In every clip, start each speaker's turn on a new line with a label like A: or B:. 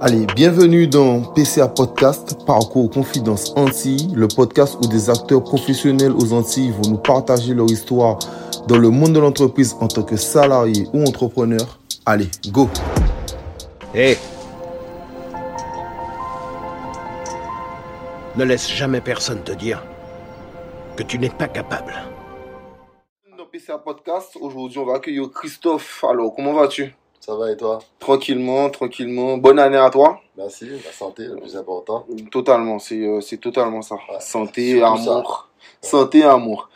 A: Allez, bienvenue dans PCA Podcast, Parcours Confidence Antilles, le podcast où des acteurs professionnels aux Antilles vont nous partager leur histoire dans le monde de l'entreprise en tant que salarié ou entrepreneur. Allez, go
B: Hé Ne laisse jamais personne te dire que tu n'es pas capable.
A: Dans PCA Podcast, aujourd'hui on va accueillir Christophe. Alors, comment vas-tu?
C: Ça va et toi?
A: Tranquillement, tranquillement. Bonne année à toi
C: Merci, la santé, le plus important.
A: Totalement, c'est euh, c'est totalement ça.
C: Ouais,
A: Santé,
C: surtout ça.
A: amour. Santé, amour.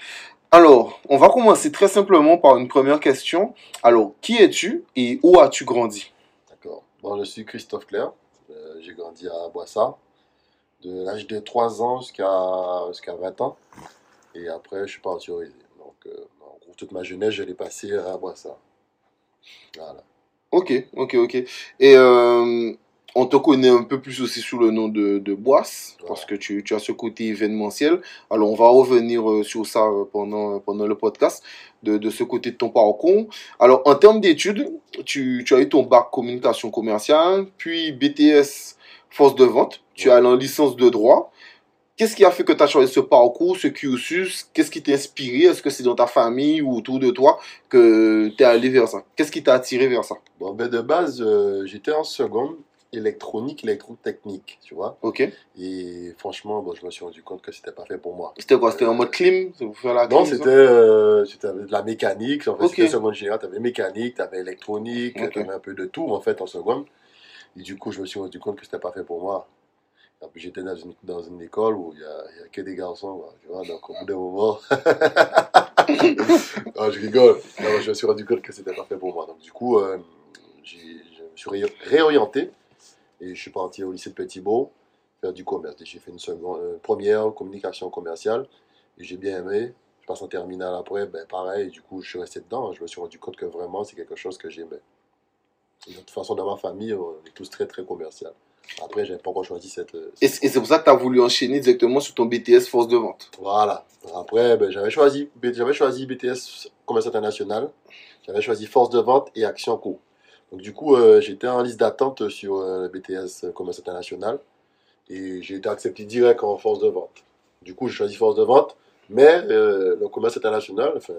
A: Alors, on va commencer très simplement par une première question. Alors, qui es-tu et où as-tu grandi?
C: D'accord. Bon, je suis Christophe Claire. Euh, J'ai grandi à Boissard, de l'âge de 3 ans jusqu'à jusqu'à 20 ans. Et après, je suis parti au. Donc, euh, en gros, toute ma jeunesse, je l'ai passée à Boissard. Voilà.
A: Ok, ok, ok. Et euh, on te connaît un peu plus aussi sous le nom de, de Boisse, parce que tu, tu as ce côté événementiel. Alors, on va revenir euh, sur ça euh, pendant, pendant le podcast, de, de ce côté de ton parcours. Alors, en termes d'études, tu, tu as eu ton bac communication commerciale, puis BTS force de vente. Tu as en licence de droit. Qu'est-ce qui a fait que tu as choisi ce parcours, ce cursus? Qu'est-ce qui t'a inspiré? Est-ce que c'est dans ta famille ou autour de toi que tu es allé vers ça? Qu'est-ce qui t'a attiré vers ça?
C: Bon, ben de base, euh, j'étais en seconde électronique, électrotechnique, tu vois.
A: Ok.
C: Et franchement, bon, je me suis rendu compte que c'était pas fait pour moi.
A: C'était quoi? C'était en mode clim? C'est pour faire la
C: Non, c'était euh, de la mécanique. En fait,
A: Ok.
C: c'était seconde générale. Tu avais mécanique, tu avais électronique,
A: Ok.
C: tu avais un peu de tout en fait en seconde. Et du coup, je me suis rendu compte que c'était pas fait pour moi. J'étais dans une, dans une école où il y a, a que des garçons, tu vois. Donc au bout d'un moment, je rigole. Je me suis rendu compte que c'était pas fait pour moi. Donc du coup, euh, je me suis ré- réorienté et je suis parti au lycée de Petit-Beau faire du commerce. J'ai fait une euh, première communication commerciale et j'ai bien aimé. Je passe en terminale après, ben pareil, du coup je suis resté dedans. Je me suis rendu compte que vraiment c'est quelque chose que j'aimais. De toute façon, dans ma famille, on est tous très très commercial. Après, j'avais pas encore choisi cette. euh,
A: Et c'est pour ça que tu as voulu enchaîner directement sur ton BTS force de vente.
C: Voilà. Après, ben, j'avais choisi, j'avais choisi BTS Commerce International, j'avais choisi Force de Vente et Action Co. Donc du coup, euh, j'étais en liste d'attente sur euh, le BTS Commerce International et j'ai été accepté direct en Force de Vente. Du coup, j'ai choisi Force de Vente, mais euh, le Commerce International, enfin,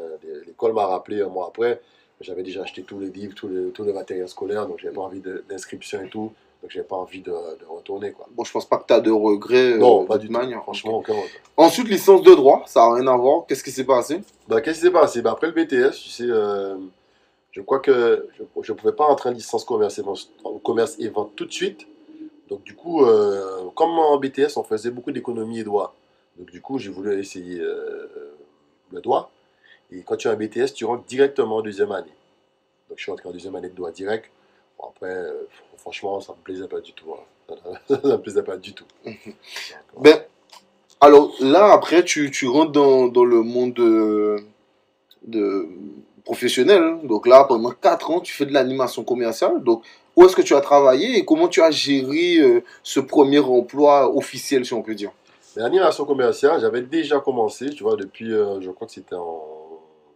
C: l'école m'a rappelé un mois après, j'avais déjà acheté tous les livres, tous les, tout le matériel scolaire, donc j'avais pas envie d'inscription et tout, donc j'avais pas envie de, de retourner quoi.
A: Bon, je pense pas que tu as de regrets. euh,
C: Non, pas du
A: manière.
C: Franchement, aucun regret.
A: Ensuite, licence de droit, ça n'a rien à voir. Qu'est-ce qui s'est passé?
C: Bah, qu'est-ce qui s'est passé? Bah, Après le BTS, tu sais, euh, je crois que je ne pouvais pas entrer en licence commerce et, vente, en commerce et vente tout de suite. Donc, du coup, euh, comme en BTS, on faisait beaucoup d'économie et droit. Donc, du coup, j'ai voulu essayer le droit. Et quand tu as un BTS, tu rentres directement en deuxième année. Donc, je suis rentré en deuxième année de droit direct. Après, euh, franchement, ça ne me plaisait pas du tout. hein. ça ne me plaisait pas du tout. Donc,
A: Ben, alors là, après, tu, tu rentres dans, dans le monde de, de professionnel. hein. Donc là, pendant 4 ans, tu fais de l'animation commerciale. Donc, où est-ce que tu as travaillé et comment tu as géré euh, ce premier emploi officiel, si on peut dire?
C: L'animation commerciale, j'avais déjà commencé, tu vois, depuis, euh, je crois que c'était en,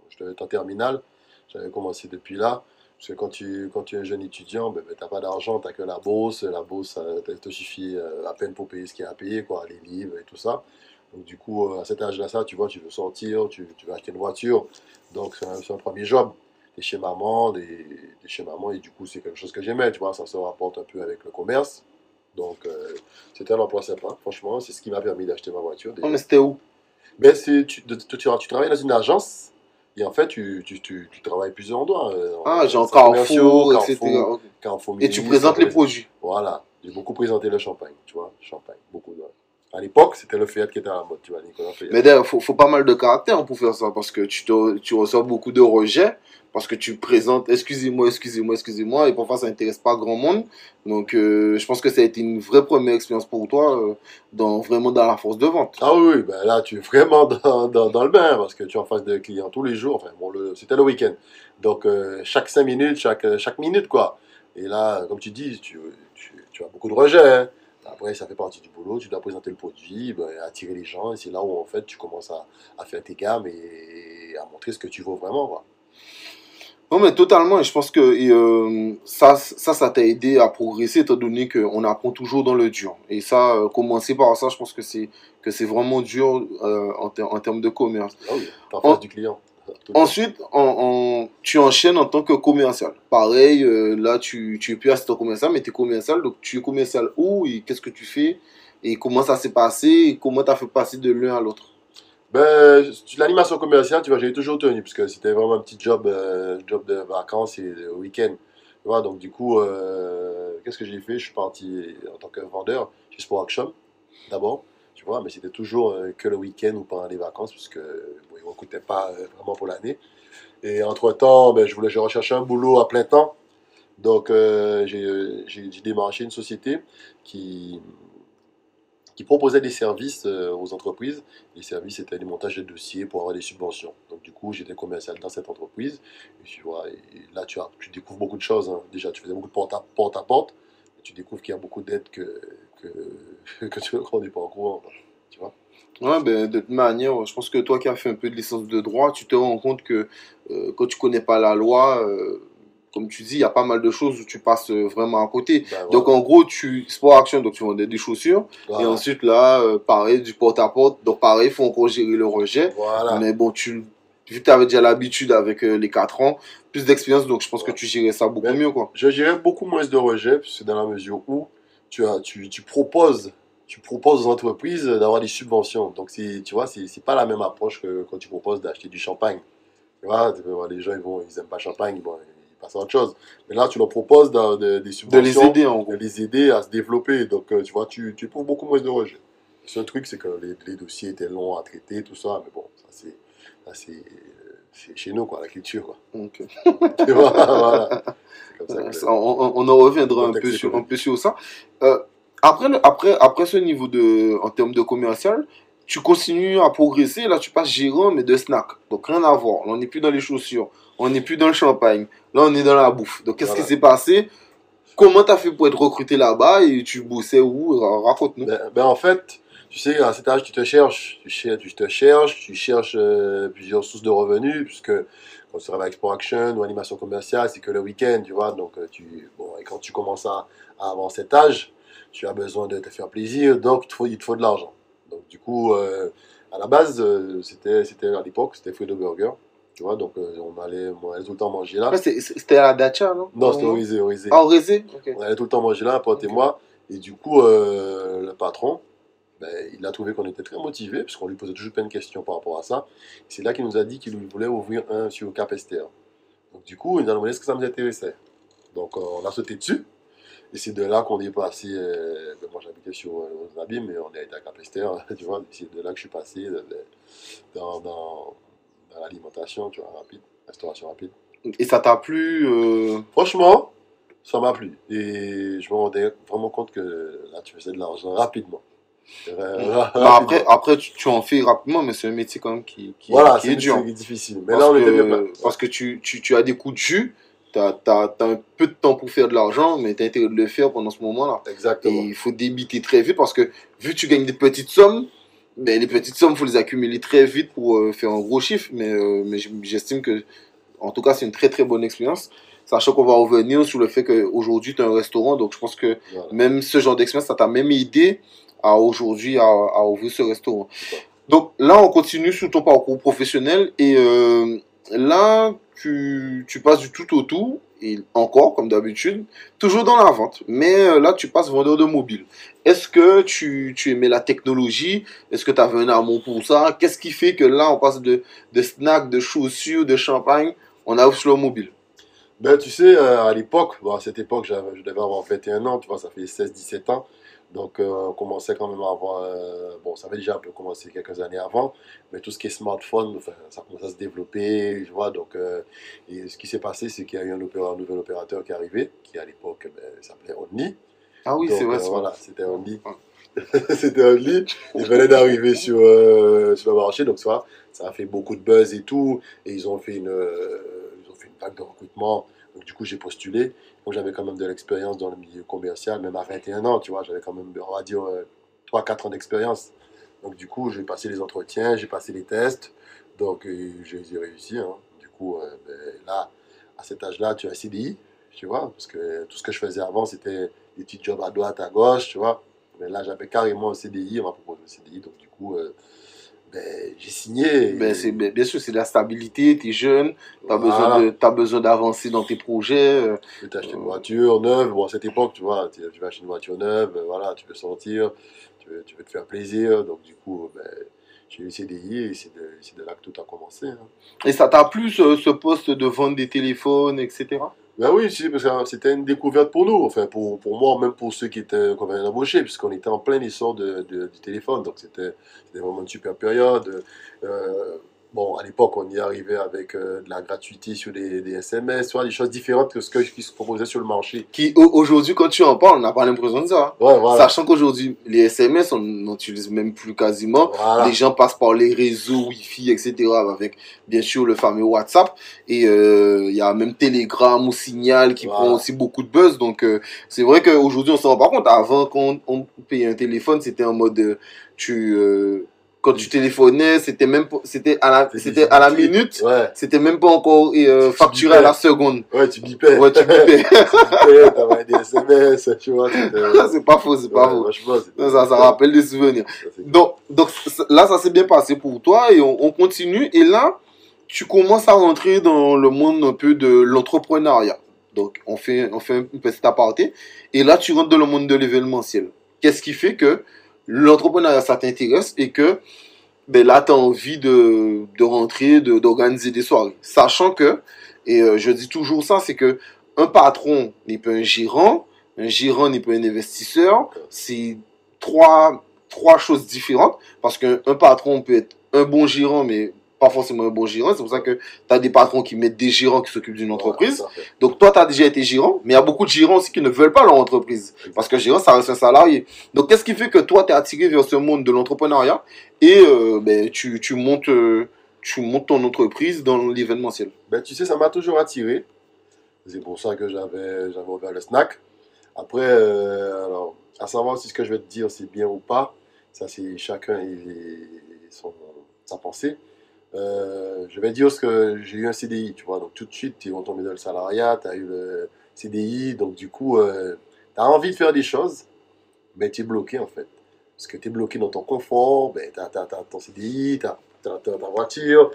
C: je devais être en terminale, j'avais commencé depuis là. Parce que quand tu, quand tu es un jeune étudiant, ben, ben, t'as pas d'argent, t'as que la bourse. La bourse, ça te- suffit euh, à peine pour payer ce qu'il y a à payer, quoi, les livres et tout ça. Donc du coup, euh, à cet âge-là, ça, tu vois, tu veux sortir, tu, tu veux acheter une voiture. Donc c'est un, premier job. T'es chez maman, t'es chez maman, et du coup, c'est quelque chose que j'aimais, tu vois, ça se rapporte un peu avec le commerce. Donc euh, c'était un emploi sympa, franchement, c'est ce qui m'a permis d'acheter ma voiture. déjà.
A: Non, mais c'était où?
C: Ben, tu, tu travailles dans une agence et en fait, tu, tu, tu, tu travailles plusieurs endroits. euh,
A: Ah,
C: en-
A: genre Carrefour, etc.
C: Carrefour,
A: Et tu présentes les produits.
C: Voilà, j'ai beaucoup présenté le champagne, tu vois, champagne, beaucoup de... À l'époque, c'était le Fiat qui était à la mode, tu vois, Nicolas Fiat.
A: Mais d'ailleurs, faut, faut pas mal de caractère pour faire ça, parce que tu, te- tu reçois beaucoup de rejets, parce que tu présentes, excusez-moi, excusez-moi, excusez-moi, et parfois ça n'intéresse pas grand monde. Donc, euh, je pense que ça a été une vraie première expérience pour toi, euh, dans, vraiment dans la force de vente.
C: Ah oui, ben là, tu es vraiment dans, dans, dans le bain parce que tu es en face de clients tous les jours. Enfin, bon, c'était le week-end. Donc, euh, chaque 5 minutes, chaque, chaque minute, quoi. Et là, comme tu dis, tu, tu, tu as beaucoup de rejets. hein. Après, ça fait partie du boulot. Tu dois présenter le produit, ben, attirer les gens. Et c'est là où, en fait, tu commences à, à faire tes gammes et à montrer ce que tu vaux vraiment, quoi.
A: Non, mais totalement. Et je pense que euh, ça, ça, ça t'a aidé à progresser, étant donné qu'on apprend toujours dans le dur. Et ça, euh, commencer par ça, je pense que c'est que c'est vraiment dur euh, en, ter- en termes de commerce.
C: Ah oui,
A: En-
C: face du client.
A: Ensuite, en, en- tu enchaînes en tant que commercial. Pareil, euh, là, tu, tu es plus assistant commercial, mais tu es commercial. Donc, tu es commercial où et qu'est-ce que tu fais et comment ça s'est passé et comment tu as fait passer de l'un à l'autre?
C: Ben, l'animation commerciale, tu vois, j'ai toujours tenu, parce que c'était vraiment un petit job, euh, job de vacances et de week-end. Vois, donc du coup, euh, qu'est-ce que j'ai fait? Je suis parti en tant que vendeur chez Sport Action, d'abord, tu vois, mais c'était toujours euh, que le week-end ou pendant les vacances, parce que bon, ils ne recrutaient pas euh, vraiment pour l'année. Et entre-temps, ben, je voulais, je recherchais un boulot à plein temps. Donc, euh, j'ai démarché une société qui, qui proposait des services aux entreprises. Les services, c'était des montages de dossiers pour avoir des subventions. Donc, du coup, j'étais commercial dans cette entreprise. Et tu vois, là, tu, as, tu découvres beaucoup de choses. hein. Déjà, tu faisais beaucoup de porte à porte. À porte tu découvres qu'il y a beaucoup d'aides que, que, que tu n'es pas au courant. Tu vois
A: Ouais, ben, de toute manière, je pense que toi qui as fait un peu de licence de droit, tu te rends compte que euh, quand tu connais pas la loi, euh, comme tu dis, il y a pas mal de choses où tu passes euh, vraiment à côté.
C: Ben,
A: Donc, en gros, tu sport action, donc tu vendais des chaussures.
C: voilà.
A: Et ensuite, là, euh, pareil, du porte-à-porte. Donc, pareil, il faut encore gérer le rejet.
C: Voilà.
A: Mais bon, tu, vu que tu avais déjà l'habitude avec les 4 ans, plus d'expérience, donc je pense que tu gérais ça beaucoup
C: Mais-
A: mieux, quoi.
C: Je dirais beaucoup moins de rejet, c'est dans la mesure où tu, as, tu, tu proposes tu proposes aux entreprises d'avoir des subventions. Donc, tu vois, c'est c'est pas la même approche que quand tu proposes d'acheter du champagne. Tu vois, les gens, ils vont, ils aiment pas le champagne, bon, ils passent à autre chose. Mais là, tu leur proposes de- de- des
A: De
C: subventions.
A: les aider, en
C: de
A: gros.
C: les aider à se développer. Donc, euh, tu vois, tu, tu éprouves beaucoup moins de rejet. Le seul truc, c'est que les, les dossiers étaient longs à traiter, tout ça. Mais bon, ça, c'est c'est chez nous, quoi, la culture, quoi.
A: Donc,
C: Tu vois, voilà. C'est comme ça que-
A: ça, on, en reviendra un peu, sur, un peu sur ça. Euh, après, après, après ce niveau de, en termes de commercial, tu continues à progresser. Là, tu passes gérant, mais de snack. Donc, rien à voir. Là, on n'est plus dans les chaussures. On n'est plus dans le champagne. Là, on est dans la bouffe. Donc, qu'est-ce
C: Voilà.
A: qui s'est passé? Comment tu as fait pour être recruté là-bas et tu bossais où? Ra- Raconte-nous.
C: Ben, ben, en fait, tu sais, à cet âge, tu te cherches, tu, cher- tu te cherches, tu cherches euh, plusieurs sources de revenus, puisque quand tu travailles avec Sport Action ou animation commerciale, c'est que le week-end, tu vois. Donc, euh, tu, bon, et quand tu commences à, à avoir cet âge, tu as besoin de te faire plaisir, donc il te faut, il te faut de l'argent. Donc, du coup, euh, à la base, euh, c'était, c'était à l'époque, c'était Fredo Burger, tu vois. Donc, euh, on, allait, on allait tout le temps manger là.
A: C'est- C'était à la Dacia, non?
C: Non, c'était au Risé, au Risé.
A: Ah, au Rézé Ok.
C: On allait tout le temps manger là, un pote et moi. Et du coup, le patron, ben, il a trouvé qu'on était très motivés, parce qu'on lui posait toujours plein de questions par rapport à ça. C'est là qu'il nous a dit qu'il voulait ouvrir un sur Capester. Donc du coup, il nous a demandé ce que ça nous intéressait. Donc euh, on a sauté dessus. Et c'est de là qu'on est passé. euh, ben, moi j'habitais sur euh, aux Abîmes, mais on est été à Capester, tu vois. C'est de là que je suis passé de- de- dans, dans, dans l'alimentation, tu vois, rapide, restauration rapide.
A: Et ça t'a plu euh,
C: Franchement, ça m'a plu. Et je me rendais vraiment compte que là, tu faisais de l'argent rapidement. Euh,
A: bah, après, après tu, tu en fais rapidement, mais c'est un métier quand même qui, qui,
C: voilà,
A: qui est dur.
C: c'est difficile. Mais
A: parce,
C: là, on était
A: que, parce que tu, tu, tu as des coups de jus, tu as, un peu de temps pour faire de l'argent, mais tu as intérêt de le faire pendant ce moment-là. Et
C: Exactement.
A: il faut débiter très vite parce que vu que tu gagnes des petites sommes, ben, les petites sommes, il faut les accumuler très vite pour euh, faire un gros chiffre. Mais, euh, mais j'estime que, en tout cas, c'est une très très bonne expérience. Sachant qu'on va revenir sur le fait qu'aujourd'hui, tu as un restaurant, donc je pense que
C: Voilà.
A: même ce genre d'expérience, ça t'a même aidé à aujourd'hui à, ouvrir ce restaurant. Donc là, on continue sur ton parcours professionnel et euh, là, tu, passes du tout au tout et encore, comme d'habitude, toujours dans la vente. Mais euh, là, tu passes vendeur de mobile. Est-ce que tu, tu aimais la technologie? Est-ce que tu avais un amour pour ça? Qu'est-ce qui fait que là, on passe de, de snacks, de chaussures, de champagne, on arrive sur le mobile?
C: Ben, tu sais, euh, à l'époque, à cette époque, je devais avoir 21 ans, tu vois, ça fait 16-17 ans. Donc, euh, on commençait quand même à avoir. euh, bon, ça avait déjà un peu commencé quelques années avant, mais tout ce qui est smartphone, enfin, ça commençait à se développer, tu vois. Donc, euh, et ce qui s'est passé, c'est qu'il y a eu un, opéra- un nouvel opérateur qui est arrivé, qui à l'époque ben, s'appelait Only.
A: Ah oui, c'est vrai.
C: voilà, c'était Only. c'était Only. Il venait d'arriver sur, sur le marché, donc ça, ça a fait beaucoup de buzz et tout. Et ils ont fait une, ils ont fait une vague de recrutement. Donc, du coup, j'ai postulé. Donc, j'avais quand même de l'expérience dans le milieu commercial, même à 21 ans, tu vois. J'avais quand même, on va dire, 3-4 ans d'expérience. Donc, du coup, j'ai passé les entretiens, j'ai passé les tests. Donc, euh, j'ai réussi. hein. Du coup, euh, ben, là, à cet âge-là, tu as CDI, tu vois, parce que tout ce que je faisais avant, c'était des petits jobs à droite, à gauche, tu vois. Mais là, j'avais carrément un CDI, on m'a proposé un CDI, donc du coup, euh, ben, j'ai signé.
A: Ben, c'est, ben, bien sûr, c'est de la stabilité, tu es jeune, tu as
C: Voilà.
A: besoin, t'as d'avancer dans tes projets. euh,
C: Tu veux t'acheter une voiture neuve, bon, à cette époque, tu vois, tu, vas acheter une voiture neuve, euh, voilà, tu veux sortir, tu veux, tu veux te faire plaisir, donc du coup, ben, j'ai eu CDI et c'est de, c'est de là que tout a commencé. hein.
A: Et ça t'a plu ce, ce poste de vendre des téléphones, etc.
C: Ben oui, parce que c'était une découverte pour nous, enfin pour, pour moi, même pour ceux qui étaient qu'on avait embauchés, puisqu'on était en plein essor de, de- du téléphone, donc c'était c'était vraiment une super période. Euh, bon, à l'époque, on y arrivait avec euh, de la gratuité sur des, des SMS, vois, des choses différentes que ce que, qui se proposait sur le marché.
A: Qui, au- aujourd'hui, quand tu en parles, on n'a pas l'impression de ça.
C: Ouais, voilà.
A: Sachant qu'aujourd'hui, les SMS, on n'utilise même plus quasiment.
C: Voilà.
A: Les gens passent par les réseaux Wi-Fi, etc. Avec, bien sûr, le fameux WhatsApp. Et euh, il y a même Telegram ou Signal qui
C: Voilà.
A: prend aussi beaucoup de buzz. Donc, euh, c'est vrai qu'aujourd'hui, on s'en rend pas compte. Avant, quand on, on payait un téléphone, c'était en mode... tu, quand tu téléphonais, c'était même c'était à la, c'était à la minute.
C: Ouais,
A: C'était même pas encore euh,
C: Tu
A: facturé
C: bipais.
A: à la seconde.
C: ouais, tu bipais.
A: Ouais, tu bipais.
C: tu t'envoyais des SMS, tu vois.
A: c'est pas faux, c'est pas
C: Ouais,
A: faux.
C: franchement,
A: Ça, ça rappelle des souvenirs.
C: Ça,
A: Donc, donc là, ça s'est bien passé pour toi et on, on continue. Et là, tu commences à rentrer dans le monde un peu de l'entrepreneuriat. Donc, on fait, on fait une petite aparté. Et là, tu rentres dans le monde de l'événementiel. Qu'est-ce qui fait que l'entrepreneuriat, ça t'intéresse et que ben là, tu as envie de, rentrer, d'organiser des soirées. Sachant que, et euh, je dis toujours ça, c'est que un patron n'est pas un gérant, un gérant n'est pas un investisseur. C'est trois, trois choses différentes. Parce qu'un un patron peut être un bon gérant, mais pas forcément un bon gérant. C'est pour ça que tu as des patrons qui mettent des gérants qui s'occupent d'une entreprise. Donc toi, tu as déjà été gérant, mais il y a beaucoup de gérants aussi qui ne veulent pas leur entreprise. Parce que gérant, ça reste un salarié. Donc qu'est-ce qui fait que toi, tu es attiré vers ce monde de l'entrepreneuriat et euh, ben, tu, tu, montes, euh, tu montes ton entreprise dans l'événementiel?
C: Ben, tu sais, ça m'a toujours attiré. C'est pour ça que j'avais ouvert le snack. Après, euh, alors, à savoir si ce que je vais te dire, c'est bien ou pas, ça, c'est chacun et son, sa pensée. Euh, je vais dire ce que j'ai eu un CDI, tu vois. Donc, tout de suite, tu es retombé dans le salariat, tu as eu le CDI. Donc, du coup, tu as envie de faire des choses, mais tu es bloqué, en fait. Parce que tu es bloqué dans ton confort, ben, tu as, ton CDI, tu as, ta voiture,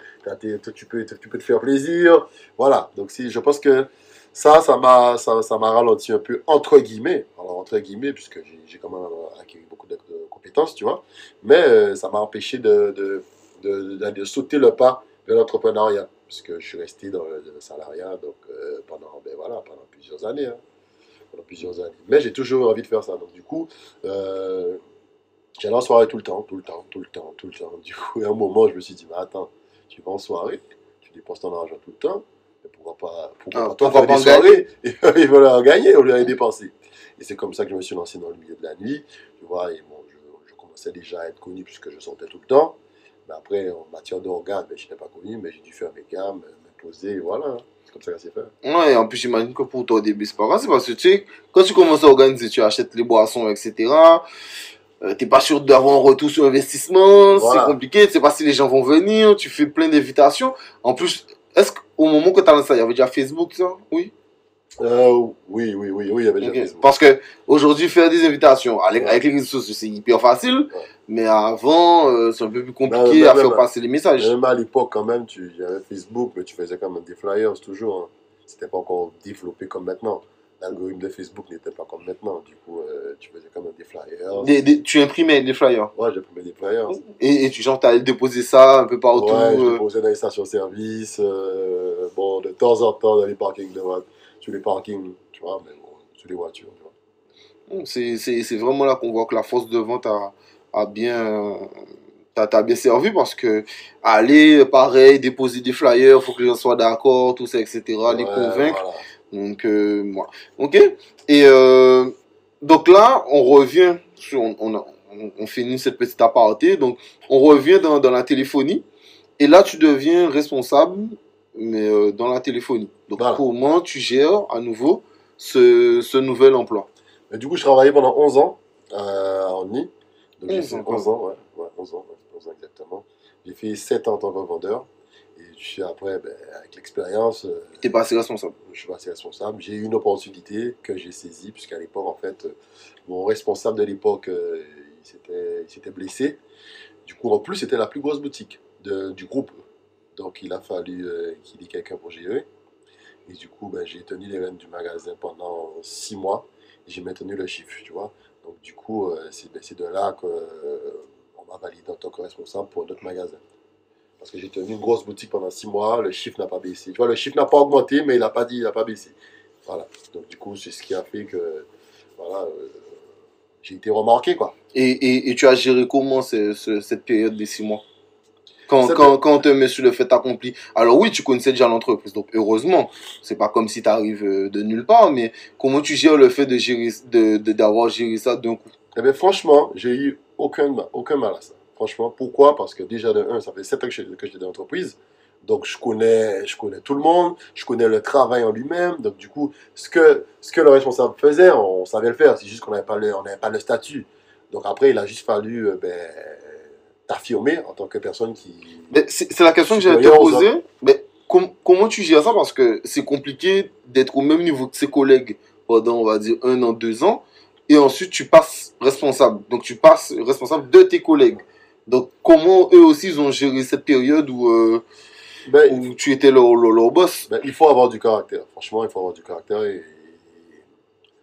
C: tu, peux, tu peux te faire plaisir. Voilà. Donc, si, je pense que ça, ça m'a ça, ça ralenti un peu, entre guillemets. Alors, entre guillemets, puisque j'ai quand même acquis beaucoup de, compétences, tu vois. Mais euh, ça m'a empêché de, de, de- de sauter le pas vers l'entrepreneuriat, puisque je suis resté dans le, le salariat donc, euh, pendant, ben, voilà, pendant plusieurs années. hein. pendant plusieurs années. Mais j'ai toujours envie de faire ça. Donc, du coup, euh, j'allais en soirée tout le temps, tout le temps, tout le temps, tout le temps. Du coup, à un moment, je me suis dit, mais attends, tu vas en soirée, tu dépenses ton argent tout le temps, mais pourquoi pas, pourquoi
A: Ah,
C: pas toi faire des soirées et, voilà, en gagner au lieu d'aller dépenser. Et c'est comme ça que je me suis lancé dans le milieu de la nuit. Tu vois, et bon, je, je commençais déjà à être connu puisque je sortais tout le temps. Mais après, en matière d'organes, ben, je n'étais pas connu, mais j'ai dû faire mes gammes, me poser, voilà. C'est comme ça que s'est fait.
A: Ouais, en plus, j'imagine que pour toi, au début, c'est pas grave. C'est parce que, tu sais, quand tu commences à organiser, tu achètes les boissons, etc. Euh, T'es pas sûr d'avoir un retour sur investissement.
C: Voilà.
A: C'est compliqué. Tu sais pas si les gens vont venir. Tu fais plein d'invitations. En plus, est-ce qu'au moment que tu as lancé ça, il y avait déjà Facebook, ça? Oui?
C: Euh, oui, oui, oui, oui, il y avait déjà.
A: Parce que aujourd'hui, faire des invitations avec,
C: Ouais.
A: avec les réseaux sociaux, c'est hyper facile.
C: Ouais.
A: Mais avant, euh, c'est un peu plus compliqué
C: Bah,
A: à
C: bah,
A: faire
C: bah.
A: passer les messages.
C: Même à l'époque, quand même, tu, il y avait Facebook, mais tu faisais quand même des flyers toujours. Hein. C'était pas encore développé comme maintenant. L'algorithme de Facebook n'était pas comme maintenant. Du coup, euh, tu faisais quand même des flyers.
A: Des- des- tu imprimais des flyers.
C: Ouais, j'imprimais des flyers.
A: Et, et tu genre, t'allais déposer ça un peu partout.
C: ouais, je
A: euh,
C: déposais dans les stations-service. bon, de temps en temps, dans les parkings de voitures. Sur les parkings, tu vois, mais bon, sur les voitures, tu vois.
A: C'est, vraiment là qu'on voit que la force de vente a, a bien, t'a, t'a bien servi parce que aller, pareil, déposer des flyers, faut que les gens soient d'accord, tout ça, etc., les
C: Ouais,
A: convaincre.
C: voilà.
A: Donc, euh, voilà. Ok? Et euh, donc là, on revient sur, on, on- on finit cette petite aparté. Donc, on revient dans, dans la téléphonie. Et là, tu deviens responsable, mais euh, dans la téléphonie. Donc,
C: Voilà.
A: comment tu gères à nouveau ce, ce nouvel emploi
C: Et du coup, je travaillais pendant 11 ans euh, en NI. Donc, j'ai
A: 11
C: fait
A: ans,
C: 11 ans, ouais, ouais, 11 ans, ouais, 11 ans exactement. J'ai fait 7 ans en tant que vendeur. Et je suis après, ben, avec l'expérience, euh,
A: T'es passé responsable.
C: je suis passé responsable. J'ai eu une opportunité que j'ai saisie, puisqu'à l'époque, en fait, euh, mon responsable de l'époque, euh, il s'était- blessé. Du coup, en plus, c'était la plus grosse boutique de- du groupe. Donc, il a fallu euh, qu'il y ait quelqu'un pour gérer. Et du coup, ben, j'ai tenu les rênes du magasin pendant six mois. J'ai maintenu le chiffre, tu vois. Donc, du coup, euh, c'est ben, c'est de là qu'on m'a validé en tant que responsable pour notre magasin. Parce que j'ai tenu une grosse boutique pendant six mois, le chiffre n'a pas baissé. Tu vois, le chiffre n'a pas augmenté, mais il n'a pas dit, il n'a pas baissé. Voilà. Donc, du coup, c'est ce qui a fait que, voilà, euh, j'ai été remarqué, quoi.
A: Et, tu as géré comment ce- ce- cette période des six mois? Quand, quand, quand on te met sur le fait accompli. Alors oui, tu connaissais déjà l'entreprise, donc heureusement. C'est pas comme si tu arrives de nulle part, mais comment tu gères le fait de gérer, de, d'avoir géré ça d'un coup?
C: Eh bien, franchement, j'ai eu aucun, aucun mal à ça. Franchement, pourquoi? Parce que déjà, de un, ça fait 7 ans que j'étais dans l'entreprise. Donc, je connais, je connais tout le monde, je connais le travail en lui-même. Donc, du coup, ce que, ce que le responsable faisait, on, savait le faire. C'est juste qu'on n'avait pas, le- on pas le statut. Donc, après, il a juste fallu euh, ben, t'affirmer en tant que personne qui.
A: C'est la question que j'allais te poser. Mais com- comment tu gères ça? Parce que c'est compliqué d'être au même niveau que ses collègues pendant, on va dire, un an, deux ans. Et ensuite, tu passes responsable. Donc, tu passes responsable de tes collègues. Donc, comment eux aussi, ils ont géré cette période où, euh,
C: Ben,
A: où tu étais leur, leur, leur boss?
C: Ben, il faut avoir du caractère. Franchement, il faut avoir du caractère. Et,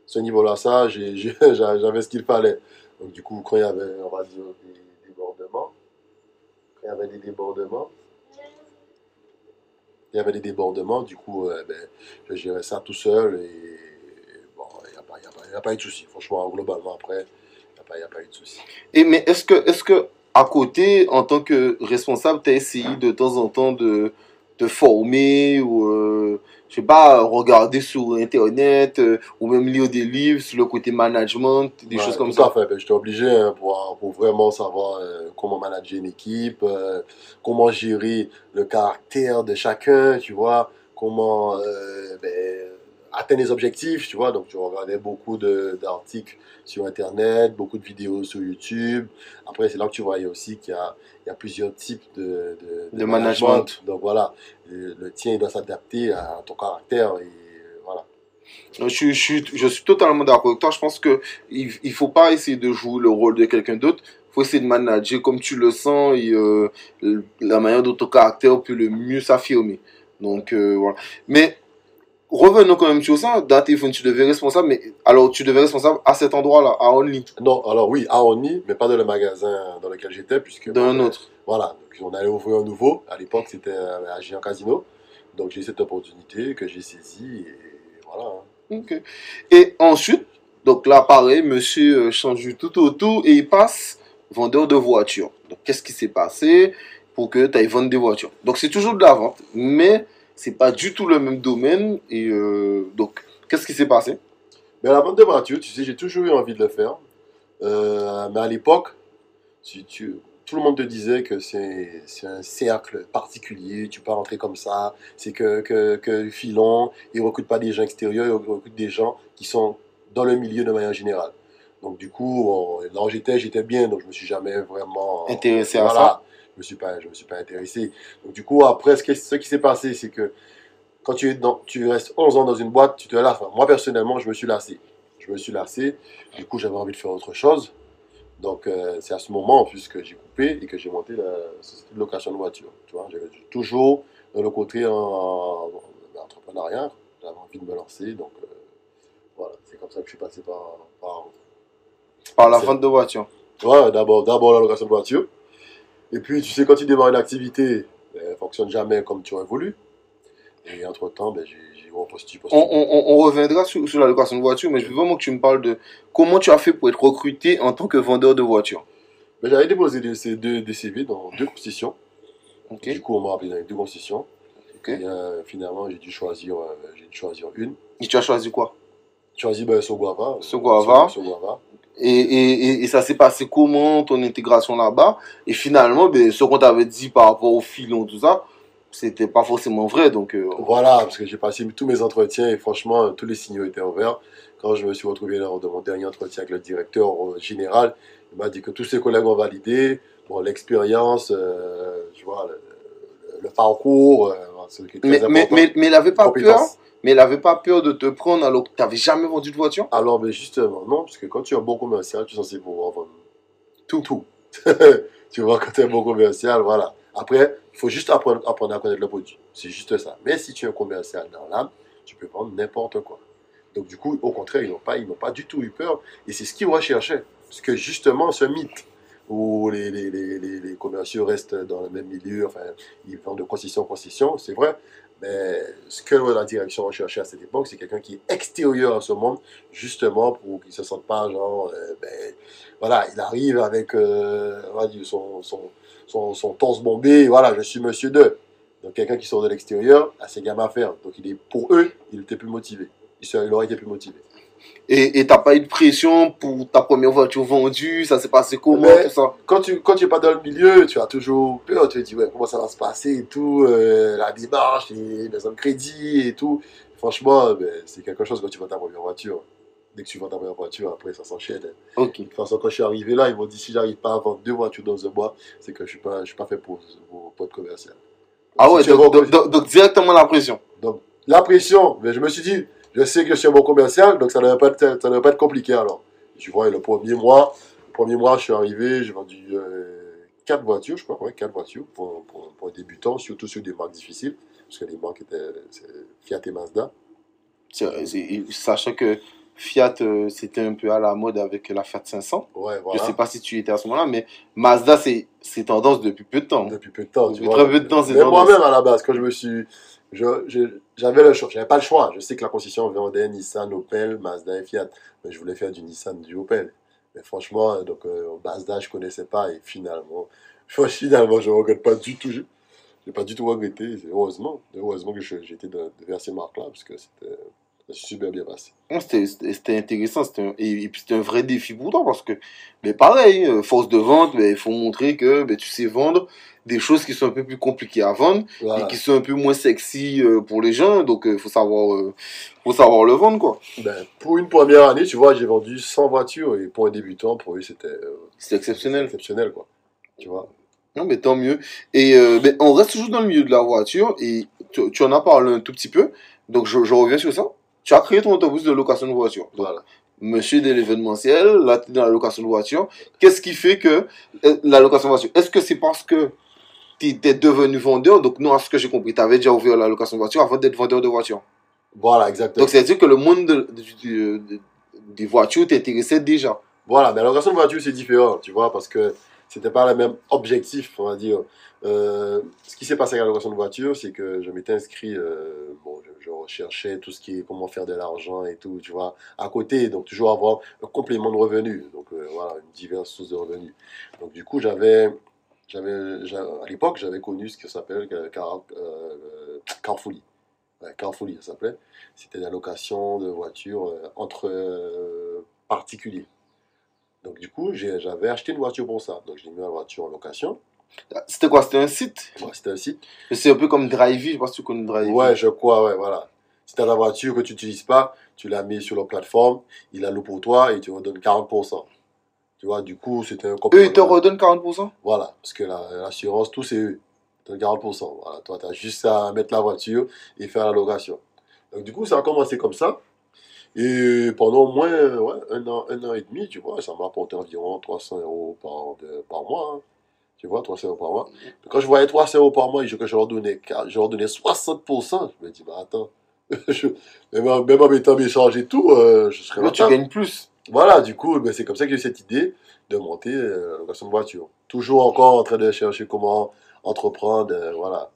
C: ce niveau-là, ça, j'avais ce qu'il fallait. Donc, du coup, quand il y avait, on va dire, des débordements, il y avait des débordements, il y avait des débordements, du coup, euh, ben, je gérais ça tout seul. Et bon, il n'y a, a, pas- eu de souci. Franchement, globalement, après, il n'y a pas eu de souci.
A: Et mais est-ce que, est-ce que à côté, en tant que responsable, tu as essayé de temps en temps de te former ou, euh, je sais pas, regarder sur Internet euh, ou même lire des livres sur le côté management, des
C: Ouais,
A: choses comme
C: tout
A: ça
C: à fait. Ben, j'étais obligé hein, pour, pour vraiment savoir euh, comment manager une équipe, euh, comment gérer le caractère de chacun, tu vois, comment euh, ben, atteindre les objectifs, tu vois. Donc, je regardais beaucoup d'articles sur Internet, beaucoup de vidéos sur YouTube. Après, c'est là que tu voyais aussi qu'il y y a plusieurs types de, de,
A: De management.
C: Donc, voilà, le, le tien, il doit s'adapter à ton caractère et voilà.
A: Je, suis- je, suis, je suis totalement d'accord avec toi. Je pense que il, il faut pas essayer de jouer le rôle de quelqu'un d'autre. Il faut essayer de manager comme tu le sens et euh, la manière dont ton caractère peut le mieux s'affirmer. Donc euh, voilà. Mais revenons quand même sur ça. Téléphone, tu devais responsable, mais alors tu devais responsable à cet endroit-là, à Only,
C: Non, alors oui, à Oni, mais pas dans le magasin dans lequel j'étais, puisque...
A: dans un autre.
C: Voilà, donc on allait ouvrir un nouveau. À l'époque, c'était euh, à Géant Casino. Donc j'ai eu cette opportunité que j'ai saisie et voilà. hein.
A: Ok. Et ensuite, donc là, pareil, monsieur euh, change du tout au tout et il passe vendeur de voitures. Donc, qu'est-ce qui s'est passé pour que tu ailles vendre des voitures? Donc, c'est toujours de la vente, mais c'est pas du tout le même domaine. Et euh, donc, qu'est-ce qui s'est passé?
C: Mais à la vente de voitures, tu sais, j'ai toujours eu envie de le faire. Euh, mais à l'époque, tu, tu- tout le monde te disait que c'est c'est un cercle particulier, tu peux rentrer comme ça, c'est que, que, que filon, ils ne recrutent pas des gens extérieurs, ils recrutent des gens qui sont dans le milieu de manière générale. Donc du coup, on- là où j'étais, j'étais bien, donc je me suis jamais vraiment
A: Intéressé à ça
C: me suis pas, je me suis pas intéressé. Donc du coup, après, ce qui, ce qui s'est passé, c'est que quand tu, es dans, tu restes 11 ans dans une boîte, tu te lasses. Enfin, moi, personnellement, je me suis lassé. Je me suis lassé. Du coup, j'avais envie de faire autre chose. Donc, euh, c'est à ce moment, en plus, que j'ai coupé et que j'ai monté la société de location de voiture. Tu vois, j'avais toujours dans le côté en, en- en entrepreneuriat. J'avais envie de me lancer. Donc, euh, voilà, c'est comme ça que je suis passé par... par
A: par la vente de voitures.
C: Ouais, d'abord, d'abord la location de voiture. Et puis, tu sais, quand tu démarres une activité, ben, elle ne fonctionne jamais comme tu aurais voulu. Et entre-temps, ben, j'ai j'ai repostulé.
A: On, on, on- on reviendra sur, sur la location de voitures, mais je veux vraiment que tu me parles de comment tu as fait pour être recruté en tant que vendeur de voitures.
C: Ben, J'avais déposé des, CV dans deux constitutions.
A: Ok.
C: Du coup, on m'a appelé dans les deux constitutions.
A: Ok.
C: Et euh, finalement, j'ai dû choisir, euh, j'ai dû choisir une.
A: Et tu as choisi quoi?
C: J'ai choisi ben, Soguava.
A: Soguava.
C: Soguava.
A: Et, et, et, ça s'est passé comment ton intégration là-bas? Et finalement, ben, ce qu'on t'avait dit par rapport au filon, tout ça, c'était pas forcément vrai. Donc, euh,
C: Voilà, parce que j'ai passé tous mes entretiens et franchement, tous les signaux étaient ouverts. Quand je me suis retrouvé lors de mon dernier entretien avec le directeur euh, général, il m'a dit que tous ses collègues ont validé. Bon, l'expérience, euh, vois, le- le parcours, euh, ce qui est très
A: Mais, mais,
C: important.
A: mais, mais il avait pas peur? Mais il avait pas peur de te prendre alors que tu n'avais jamais vendu de voiture?
C: Alors, mais justement, non, parce que quand tu es un bon commercial, tu es censé pouvoir vendre
A: Tout.
C: tout. tu vois, quand tu es un bon commercial, voilà. Après, il faut juste apprendre, apprendre à connaître le produit. C'est juste ça. Mais si tu es un commercial dans l'âme, tu peux vendre n'importe quoi. Donc, du coup, au contraire, ils n'ont pas, ils n'ont pas du tout eu peur. Et c'est ce qu'ils recherchaient. Parce que justement, ce mythe où les, les, les, commerciaux restent dans le même milieu, enfin, ils vendent de concession en concession, c'est vrai. Mais ce que la direction recherchait à cette époque, c'est quelqu'un qui est extérieur à ce monde, justement pour qu'il ne se sente pas genre, euh, ben, voilà, il arrive avec euh, son, son, son, son torse bombé, voilà, je suis monsieur 2. Donc quelqu'un qui sort de l'extérieur a ses gammes à faire. Donc il est, pour eux, il était plus motivé. Il, serait- il aurait été plus motivé.
A: Et t'as pas eu de pression pour ta première voiture vendue. Ça s'est passé comment,
C: Mais-
A: tout ça?
C: Quand tu quand tu n'es pas dans le milieu, tu as toujours peur. Tu te dis, ouais, comment ça va se passer et tout, euh, la démarche, les maisons de crédit et tout. Franchement, ben, c'est quelque chose quand tu vends ta première voiture. Dès que tu vends ta première voiture, après, ça s'enchaîne. hein.
A: Ok.
C: De toute façon, quand je suis arrivé là, ils m'ont dit si j'arrive pas à vendre deux voitures dans un mois, c'est que je suis pas, je suis pas fait pour, pour, pour être commercial.
A: Ah ouais, donc,
C: bon
A: donc, donc- donc directement la pression.
C: Donc, la pression, mais je me suis dit, je sais que je suis un bon commercial, donc ça ne pas être, ça ne va pas être compliqué alors. Tu vois, et le premier mois, le premier mois, je suis arrivé, j'ai vendu euh, quatre voitures, je crois, ouais, quatre voitures pour, pour, pour un débutant, surtout sur des marques difficiles, parce que les marques étaient Fiat et Mazda.
A: Sachant que Fiat, euh, c'était un peu à la mode avec la Fiat 500.
C: Ouais,
A: Je
C: voilà.
A: sais pas si tu étais à ce moment-là, mais Mazda, c'est tendance depuis peu de temps.
C: Depuis peu de temps, tu
A: Depuis
C: vois.
A: très peu de temps, c'est
C: moi-même, à la base, quand je me suis. Je- je- J'avais le choix, j'avais pas le choix. Je sais que la concession vendait Nissan, Opel, Mazda et Fiat. Mais je voulais faire du Nissan, du Opel. Mais franchement, donc, euh, Mazda, je connaissais pas. Et finalement, finalement, je regrette pas du tout. Je n'ai pas du tout regretté. Heureusement, heureusement que de vers ces marques-là, parce que c'était ça s'est super bien passé.
A: C'était c'était- c'était intéressant, c'était un- et, et puis c'était un vrai défi pour toi parce que, mais pareil, euh, force de vente, mais il faut montrer que ben, tu sais vendre des choses qui sont un peu plus compliquées à vendre
C: Voilà.
A: et qui sont un peu moins sexy euh, pour les gens, donc il faut savoir, euh, faut savoir le vendre quoi.
C: Ben, pour une première année, tu vois, j'ai vendu 100 voitures. Et pour un débutant, pour eux, c'était euh,
A: C'est exceptionnel.
C: exceptionnel, quoi. Tu vois?
A: Non, mais tant mieux. Et euh, ben, on reste toujours dans le milieu de la voiture et tu, tu en as parlé un tout petit peu, donc je, je reviens sur ça. Tu as créé ton autobus de location de voiture. Donc,
C: Voilà.
A: monsieur de l'événementiel, là tu es dans la location de voiture. Qu'est-ce qui fait que euh, la location de voiture? Est-ce que c'est parce que tu étais devenu vendeur? Donc, non, à ce que j'ai compris, tu avais déjà ouvert la location de voiture avant d'être vendeur de voiture.
C: Voilà, exactement.
A: Donc, c'est-à-dire que le monde de- de- de- des voitures t'intéressait déjà.
C: Voilà, mais la location de voiture, c'est différent, tu vois, parce que c'était pas le même objectif, on va dire. Euh, ce qui s'est passé avec la location de voiture, c'est que je m'étais inscrit, euh, bon, je, recherchais tout ce qui est comment faire de l'argent et tout, tu vois, à côté, donc toujours avoir un complément de revenus, donc euh, voilà, une diverse source de revenus. Donc du coup, j'avais, j'avais, j'a- à l'époque, j'avais connu ce qui s'appelle Car, Carfully. Ouais, ça s'appelait. C'était la location de voitures entre particuliers. Donc du coup, j'avais acheté une voiture pour ça. Donc j'ai mis la voiture en location.
A: C'était quoi? C'était un site?
C: Bon, c'était un site.
A: C'est un peu comme Drivey, je sais pas si tu connais Drivey.
C: Ouais, je crois, ouais, voilà. Si tu as la voiture que tu n'utilises pas, tu la mets sur la plateforme, il la loue pour toi et tu redonnes 40%. Tu vois, du coup, c'était un
A: Eux, ils te redonnent 40%
C: Voilà, parce que la- l'assurance, tout c'est eux. Ils donnent 40%. Voilà, toi, tu as juste à mettre la voiture et faire la location. Donc du coup, ça a commencé comme ça. Et pendant au moins ouais, un, an, un an et demi, tu vois, ça m'a apporté environ 300 euros par, de- par mois. hein. Tu vois, 300 euros par mois. Quand je voyais 300 euros par mois et que je leur donnais, je leur donnais 60%, je me dis, bah attends, je- même, en, même en mettant mes charges et tout, euh, je serais
A: Là, tu gagnes plus.
C: Voilà, du coup, ben, c'est comme ça que j'ai eu cette idée de monter euh, la location de voiture. Toujours encore en train de chercher comment entreprendre, euh, voilà.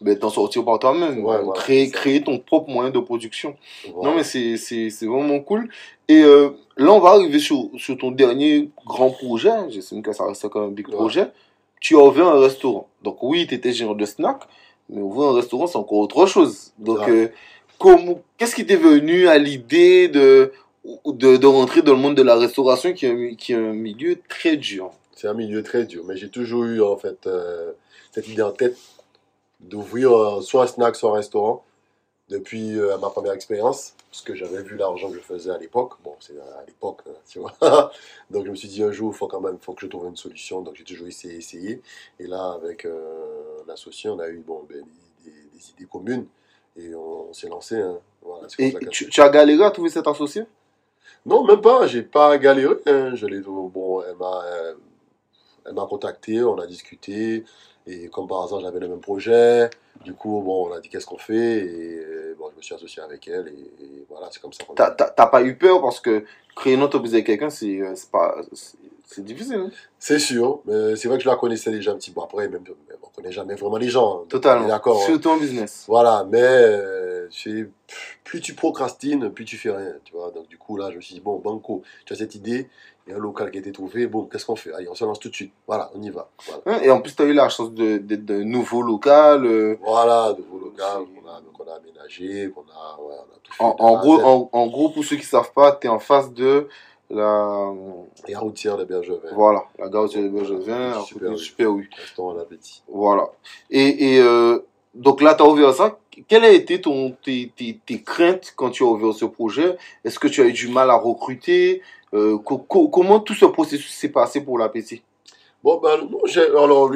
A: Mais t'en sortir par toi-même.
C: Ouais, voilà,
A: créer, ton propre moyen de production.
C: Voilà.
A: Non, mais c'est c'est- c'est vraiment cool. Et euh, là, on va arriver sur, sur ton dernier grand projet. J'estime que ça reste quand même un big
C: Ouais.
A: projet. Tu as ouvert un restaurant. Donc, oui, tu étais gérant de snack, mais ouvrir un restaurant, c'est encore autre chose. Donc,
C: Ouais.
A: euh, comment- qu'est-ce qui t'est venu à l'idée de, de, de rentrer dans le monde de la restauration, qui est un, mi- qui est un milieu très dur?
C: C'est un milieu très dur, mais j'ai toujours eu en fait euh, cette idée en tête d'ouvrir euh, soit un snack, soit un restaurant depuis euh, ma première expérience, parce que j'avais vu l'argent que je faisais à l'époque. Bon, c'est à l'époque, euh, tu vois. Donc je me suis dit un jour, il faut quand même, faut que je trouve une solution. Donc j'ai toujours essayé, essayé. Et là, avec euh, un associé, on a eu bon, ben, des, des idées communes et on, s'est lancé. hein. Voilà,
A: Et tu, tu as galéré à trouver cet associé?
C: Non, même pas, j'ai pas galéré. hein. Je l'ai bon, elle m'a euh, elle m'a contacté, on a discuté et comme par hasard, j'avais le même projet. Du coup, bon, on a dit qu'est-ce qu'on fait? Et euh, bon, je me suis associé avec elle et, et voilà, c'est comme ça
A: T'as t'as pas eu peur parce que créer une entreprise avec quelqu'un, c'est euh, pas. c'est- difficile. hein?
C: C'est sûr, mais c'est vrai que je la connaissais déjà un petit peu après, même, on connaît jamais vraiment les gens. hein.
A: Totalement.
C: D'accord. hein.
A: Surtout en business.
C: Voilà, mais plus tu procrastines, plus tu fais rien, tu vois. Donc du coup là, je me suis dit bon, banco, tu as cette idée, il y a un local qui a été trouvé, bon, qu'est-ce qu'on fait? Allez, on se lance tout de suite. Voilà, on y va. Voilà,
A: Hein, Et en plus, tu as eu la chance de- d'être d'un nouveau local. euh,
C: voilà nouveau local qu'on a, qu'on a aménagé, qu'on a, ouais, on a tout fait.
A: En,
C: à
A: gros, en, en gros, pour ceux qui savent pas, tu es en face de la,
C: Et routière de Bergevin,
A: voilà, la gare de Bergevin, à
C: Super.
A: Super U.
C: restaurant l'appétit.
A: Voilà. Et, et euh, donc là, tu as ouvert ça. Quelles a été tes, tes, tes craintes quand tu as ouvert ce projet? Est-ce que tu as eu du mal à recruter? Euh, co- co- Comment tout ce processus s'est passé pour l'appétit
C: Bon, ben, non, alors,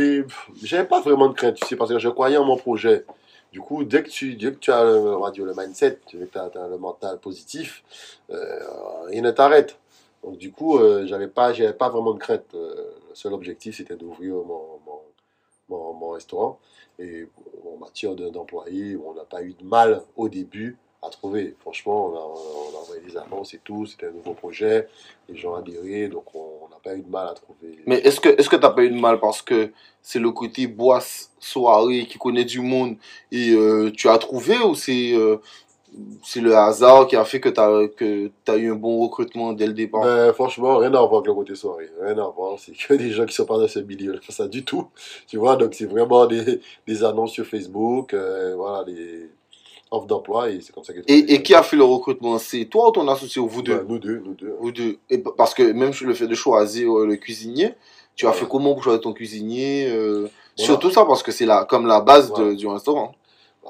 C: j'avais pas vraiment de crainte, tu sais, parce que je croyais en mon projet. Du coup, dès que tu, dès que tu as le, on va dire, le mindset, dès que tu as, le mental positif, euh, rien ne t'arrête. Donc, du coup, euh, j'avais pas, pas vraiment de crainte. Euh, le seul objectif, c'était d'ouvrir mon, mon, mon restaurant. Et en matière de- d'employés, on n'a pas eu de mal au début à trouver. Franchement, on a, envoyé des annonces et tout, c'était un nouveau projet, les gens adhéraient, donc on n'a pas eu de mal à trouver.
A: Mais est-ce que est-ce que pas eu de mal parce que c'est le côté boisse soirée qui connaît du monde et euh, tu as trouvé ou c'est euh, c'est le hasard qui a fait que t'as que t'as eu un bon recrutement dès le départ
C: Ben, franchement, rien à voir avec le côté soirée. Rien à voir. C'est que des gens qui sont pas dans ce milieu. Ça, du tout. Tu vois, donc c'est vraiment des, des annonces sur Facebook, euh, voilà, des offres d'emploi et c'est comme ça que
A: et, et qui a fait le recrutement? C'est toi ou ton associé ou vous deux?
C: Ben, Nous deux, nous deux.
A: Vous deux. Et parce que même sur le fait de choisir euh, le cuisinier, tu as fait comment pour choisir ton cuisinier euh,
C: Voilà.
A: Surtout ça parce que c'est comme la base de- du restaurant.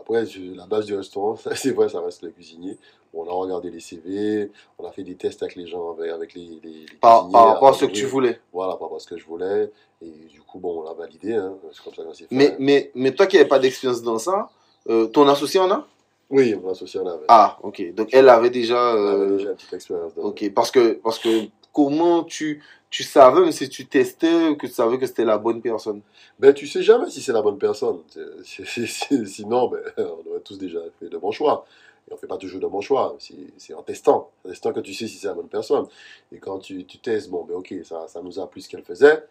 C: Après, la base du restaurant, c'est vrai, ça reste le cuisinier. On a regardé les CV, on a fait des tests avec les gens, avec, avec les, les, les
A: Par,
C: cuisiniers,
A: par rapport à ce que tu voulais.
C: Voilà, par rapport à ce que je voulais. Et du coup, bon, on l'a validé. Hein. C'est comme ça qu'on s'est fait.
A: Mais, mais, mais toi qui n'avais pas d'expérience dans ça, euh, ton associé en a?
C: Oui, mon associé en avait.
A: Ah, ok. Donc elle avait déjà.
C: On avait
A: euh,
C: déjà une petite expérience. dans-
A: ok. Parce que, parce que comment tu, tu savais, même si tu testais, que tu savais que c'était la bonne personne
C: Ben, tu sais jamais si c'est la bonne personne. Sinon, ben, on aurait tous déjà fait de bons choix. Et on fait pas toujours de bons choix. C'est en testant. En testant que tu sais si c'est la bonne personne. Et quand tu, tu testes, bon, ben, ok, ça, ça nous a plu ce qu'elle faisait.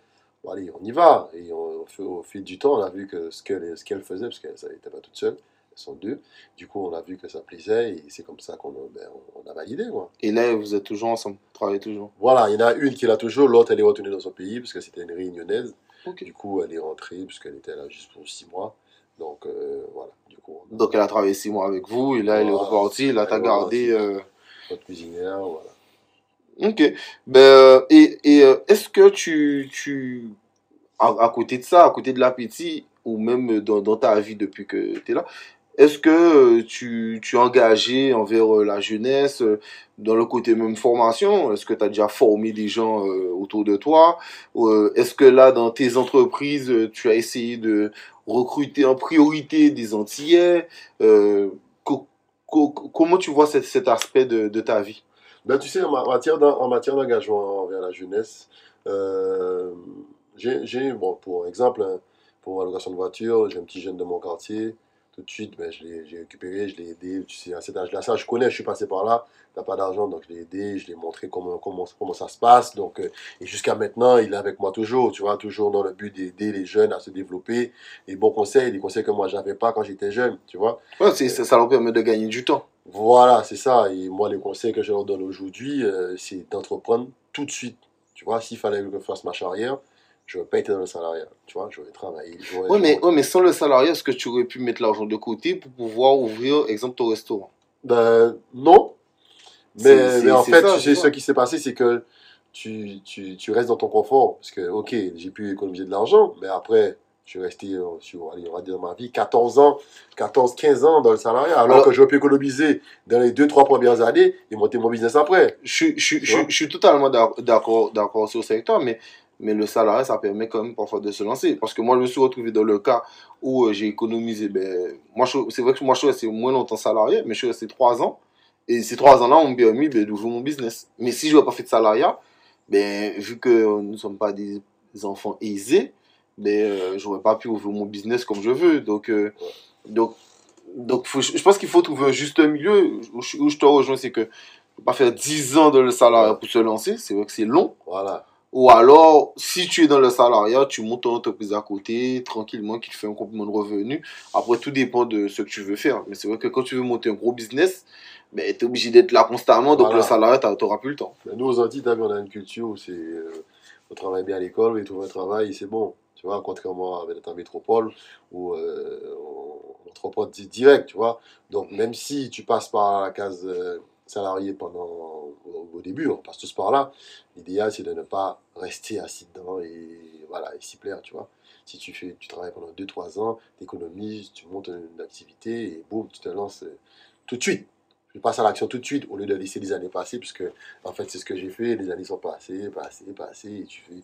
C: Bon, allez, on y va. Et au fil- du temps, on a vu que ce qu'elle ce qu'elle faisait, parce qu'elle n'était pas toute seule, sont deux. Du coup, on a vu que ça plaisait. Et c'est comme ça qu'on a, ben, on, a validé, quoi.
A: Et là, vous êtes toujours ensemble, vous travaillez toujours?
C: Voilà, il y en a une qui l'a toujours, l'autre, elle est retournée dans son pays, parce que c'était une réunionnaise. Du coup, elle est rentrée puisqu'elle était là juste pour six mois. Donc, euh, voilà. Du coup, a
A: Donc elle a travaillé six mois avec vous, et là elle est repartie, là t'as gardé. euh,
C: notre cuisinière, voilà.
A: Ok. Ben, euh, et et euh, est-ce que tu, tu à, à côté de ça, à côté de l'appétit, ou même dans, dans ta vie depuis que tu es là, est-ce que euh, tu, tu es engagé envers euh, la jeunesse euh, dans le côté même formation? Est-ce que tu as déjà formé des gens autour de toi? Est-ce que là, dans tes entreprises, tu as essayé de recruter en priorité des Antillais? Co- co- Comment tu vois cet, aspect de, de ta vie?
C: Ben, tu sais, en, ma- en matière d'en- en matière d'engagement envers la jeunesse, j'ai, bon, pour exemple, hein, pour la location de voiture, j'ai un petit jeune de mon quartier. Tout de suite, ben, je l'ai, récupéré, je l'ai aidé. Tu sais, à cet âge-là, ça, je connais, je suis passé par là. T'as pas d'argent, donc je l'ai aidé, je l'ai montré comment, comment, comment ça se passe. Donc, euh, et jusqu'à maintenant, il est avec moi toujours, tu vois, toujours dans le but d'aider les jeunes à se développer. Les bons conseils, des conseils que moi, j'avais pas quand j'étais jeune, tu vois.
A: ouais, ça leur permet de gagner du temps.
C: Voilà, c'est ça. Et moi, les conseils que je leur donne aujourd'hui, euh, c'est d'entreprendre tout de suite. Tu vois, s'il fallait que je fasse marche arrière, je n'aurais pas été dans le salariat. Tu vois, j'aurais travaillé. j'aurais-
A: Oui, mais,
C: j'aurais-
A: ouais, mais sans le salariat, est-ce que tu aurais pu mettre l'argent de côté pour pouvoir ouvrir, exemple, ton restaurant?
C: Ben, non. Mais, en fait,
A: ça,
C: tu sais, ce qui s'est passé, c'est que tu, tu, tu restes dans ton confort. Parce que, ok, j'ai pu économiser de l'argent, mais après, je suis resté euh, sur, allez, on va dire, dans ma vie, 14 ans, 14, 15 ans dans le salariat. Alors,
A: Alors-
C: que j'aurais pu économiser dans les 2-3 premières années et monter mon business après.
A: je, suis- je, je, je suis totalement d'ac- d'accord d'accord sur ce secteur, mais mais le salariat, ça permet quand même parfois de se lancer. Parce que moi, je me suis retrouvé dans le cas où euh, j'ai économisé. Ben, c'est vrai que moi, je suis resté moins longtemps salarié, mais je suis resté trois ans. Et ces trois ans-là ont permis ben, d'ouvrir mon business. Mais si je n'avais pas fait de salariat, ben, vu que nous ne sommes pas des enfants aisés, ben, euh, j'aurais pas pu ouvrir mon business comme je veux. Donc, euh, donc, donc je pense qu'il faut trouver un juste milieu. Où je, te rejoins, c'est que faut pas faire 10 ans de le salariat pour se lancer. C'est vrai que c'est long.
C: Voilà.
A: Ou alors, si tu es dans le salariat, tu montes ton entreprise à côté, tranquillement, qui te fait un complément de revenu. Après, tout dépend de ce que tu veux faire. Mais c'est vrai que quand tu veux monter un gros business, ben, tu es obligé d'être là constamment. Donc,
C: Voilà.
A: le salariat, tu n'auras plus le temps.
C: Mais nous, aux Antilles, on a une culture où c'est. euh, on travaille bien à l'école, on trouve un travail, c'est bon. Tu vois, contrairement à ta métropole où euh, on, entreprend di- direct, tu vois. Donc, même si tu passes par la case euh, salarié pendant. Au, début, on passe tous par là, l'idéal, c'est de ne pas rester assis dedans et voilà, et s'y plaire, tu vois. Si tu, fais, tu travailles pendant 2-3 ans, tu économises, tu montes une activité et boum, tu te lances euh, tout de suite. Tu passes à l'action tout de suite au lieu de laisser les années passer, puisque en fait, c'est ce que j'ai fait. Les années sont passées, passées, passées. Et tu fais.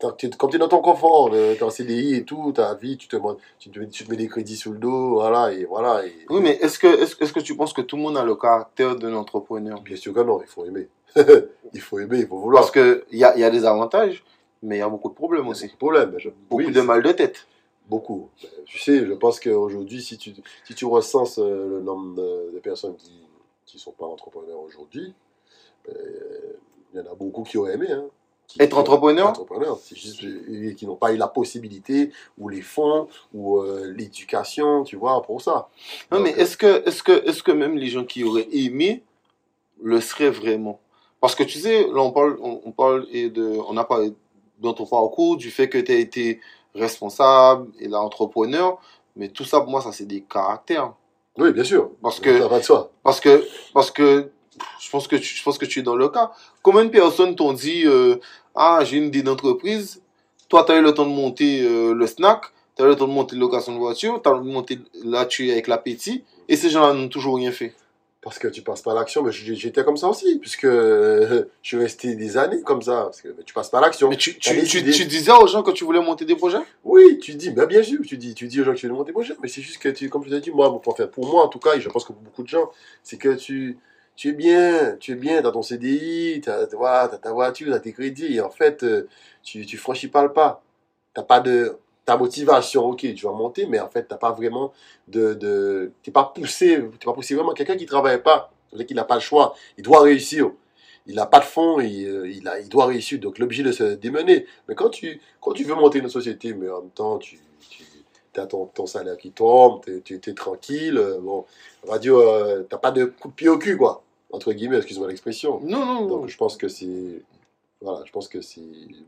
C: Comme tu es dans ton confort, tu es en CDI et tout, ta vie, tu te, mets- tu, te, tu te mets des crédits sous le dos, voilà, et voilà. Et,
A: Oui, mais est-ce que, est-ce, est-ce que tu penses que tout le monde a le caractère d'un entrepreneur?
C: Bien sûr que non, il faut aimer. il faut aimer, il faut vouloir.
A: Parce qu'il y a, il y a des avantages, mais il y a beaucoup de problèmes aussi.
C: problème. mais je-
A: Beaucoup
C: oui,
A: de mal de tête.
C: Beaucoup. Ben, Tu sais, je pense qu'aujourd'hui, si tu, si tu recenses euh, le nombre de, de personnes qui ne sont pas entrepreneurs aujourd'hui, euh, il y en a beaucoup qui auraient aimé. hein,
A: Être entrepreneur
C: Entrepreneur, c'est juste euh, qui n'ont pas eu la possibilité, ou les fonds, ou euh, l'éducation, tu vois, pour ça.
A: Non,
C: Donc,
A: mais est-ce que, est-ce, que, est-ce que même les gens qui auraient aimé le seraient vraiment? Parce que tu sais, là, on parle, on, on parle et de, on a parlé dans ton parcours du fait que tu as été responsable et là, entrepreneur, mais tout ça, pour moi, ça, c'est des caractères.
C: Oui, bien sûr.
A: Parce que,
C: Ça va de soi.
A: parce que, parce que, je pense que tu, je pense que tu es dans le cas. Combien de personnes t'ont dit, euh, ah, j'ai une idée d'entreprise, toi, tu as eu le temps de monter euh, le snack, tu as eu le temps de monter la location de voiture, tu as monté là, tu es avec l'appétit, et ces gens-là n'ont toujours rien fait.
C: Parce que tu passes pas à l'action, mais j'étais comme ça aussi, puisque euh, je suis resté des années comme ça. Parce que tu passes pas à l'action.
A: Mais tu, tu,
C: des
A: tu, tu disais aux gens que tu voulais monter des projets?
C: Oui, tu dis, bah bien sûr, tu dis, tu dis aux gens que tu veux monter projet, mais c'est juste que tu, comme je t'ai dit, moi, pour, enfin, pour moi en tout cas, et je pense que pour beaucoup de gens, c'est que tu, tu es bien, tu es bien dans ton CDI, tu as, ta voiture, tu as tes crédits, et en fait, euh, tu, tu franchis pas le pas. T'as pas de, ta motivation, ok, tu vas monter, mais en fait, t'as pas vraiment de, de t'es pas poussé, t'es pas poussé vraiment. Quelqu'un qui travaille pas, c'est-à-dire qu'il n'a pas le choix, il doit réussir. Il n'a pas de fonds, il, euh, il, doit réussir, donc l'obligé de se démener. Mais quand tu, quand tu veux monter une société, mais en même temps, tu, tu as ton, ton salaire qui tombe, tu es, tranquille, euh, bon, on va dire, euh, t'as pas de coup de pied au cul, quoi, entre guillemets, excuse-moi l'expression.
A: Non, non, non.
C: Donc je pense que c'est, voilà, je pense que c'est,